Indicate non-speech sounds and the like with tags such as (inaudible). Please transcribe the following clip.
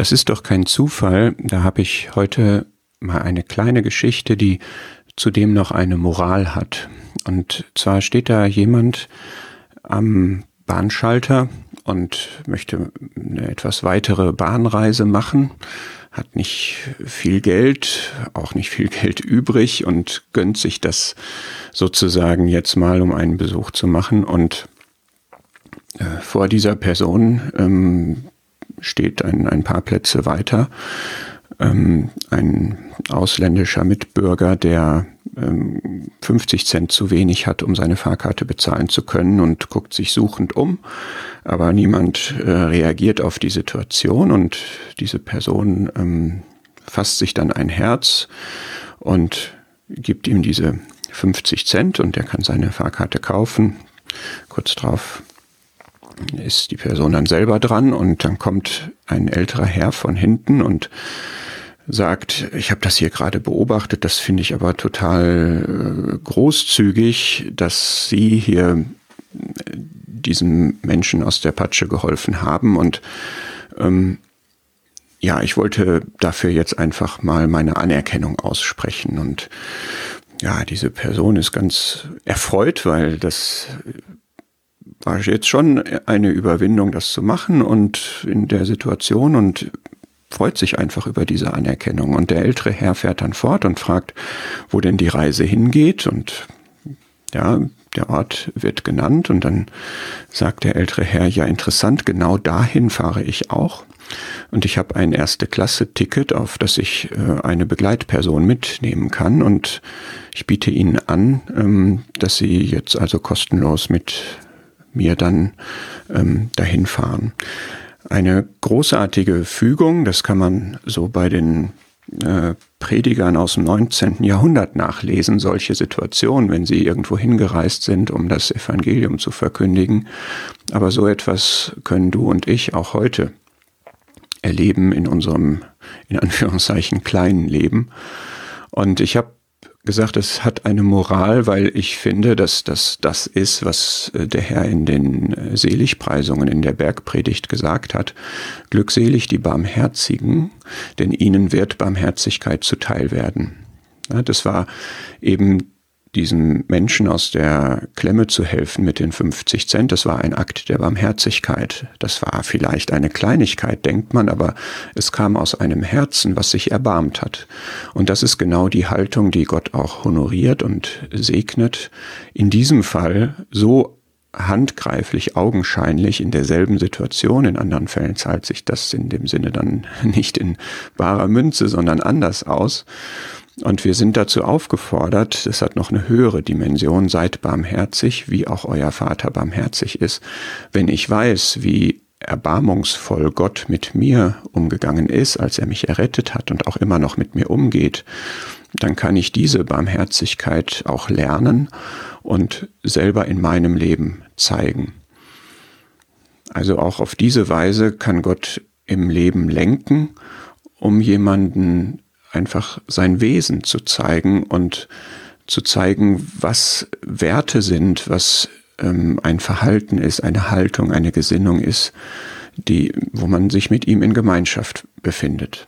Das ist doch kein Zufall. Da habe ich heute mal eine kleine Geschichte, die zudem noch eine Moral hat. Und zwar steht da jemand am Bahnschalter und möchte eine etwas weitere Bahnreise machen, hat nicht viel Geld, auch nicht viel Geld übrig und gönnt sich das sozusagen jetzt mal, um einen Besuch zu machen. Und äh, vor dieser Person ähm, steht ein, ein paar Plätze weiter ähm, ein ausländischer Mitbürger, der ähm, 50 Cent zu wenig hat, um seine Fahrkarte bezahlen zu können und guckt sich suchend um. Aber niemand äh, reagiert auf die Situation und diese Person ähm, fasst sich dann ein Herz und gibt ihm diese 50 Cent und er kann seine Fahrkarte kaufen. Kurz drauf ist die Person dann selber dran und dann kommt ein älterer Herr von hinten und sagt, ich habe das hier gerade beobachtet, das finde ich aber total äh, großzügig, dass Sie hier äh, diesem Menschen aus der Patsche geholfen haben und ähm, ja, ich wollte dafür jetzt einfach mal meine Anerkennung aussprechen und ja, diese Person ist ganz erfreut, weil das war jetzt schon eine Überwindung, das zu machen und in der Situation und freut sich einfach über diese Anerkennung. Und der ältere Herr fährt dann fort und fragt, wo denn die Reise hingeht. Und ja, der Ort wird genannt. Und dann sagt der ältere Herr, ja, interessant, genau dahin fahre ich auch. Und ich habe ein Erste-Klasse-Ticket, auf das ich äh, eine Begleitperson mitnehmen kann. Und ich biete Ihnen an, ähm, dass Sie jetzt also kostenlos mit mir dann ähm, dahin fahren eine großartige Fügung. Das kann man so bei den äh, Predigern aus dem 19. Jahrhundert nachlesen, solche Situationen, wenn sie irgendwo hingereist sind, um das Evangelium zu verkündigen. Aber so etwas können du und ich auch heute erleben in unserem, in Anführungszeichen, kleinen Leben. Und ich habe gesagt, es hat eine Moral, weil ich finde, dass das das ist, was äh, der Herr in den äh, Seligpreisungen in der Bergpredigt gesagt hat. Glückselig die Barmherzigen, denn ihnen wird Barmherzigkeit zuteil werden. Das war eben diesem Menschen aus der Klemme zu helfen mit den 50 Cent, das war ein Akt der Barmherzigkeit. Das war vielleicht eine Kleinigkeit, denkt man, aber es kam aus einem Herzen, was sich erbarmt hat. Und das ist genau die Haltung, die Gott auch honoriert und segnet. In diesem Fall so handgreiflich, augenscheinlich in derselben Situation. In anderen Fällen zahlt sich das in dem Sinne dann (laughs) nicht in barer Münze, sondern anders aus. Und wir sind dazu aufgefordert, das hat noch eine höhere Dimension, seid barmherzig, wie auch euer Vater barmherzig ist. Wenn ich weiß, wie erbarmungsvoll Gott mit mir umgegangen ist, als er mich errettet hat und auch immer noch mit mir umgeht, dann kann ich diese Barmherzigkeit auch lernen und selber in meinem Leben zeigen. Also auch auf diese Weise kann Gott im Leben lenken, um jemanden einfach sein Wesen zu zeigen und zu zeigen, was Werte sind, was ähm, ein Verhalten ist, eine Haltung, eine Gesinnung ist, die, wo man sich mit ihm in Gemeinschaft befindet.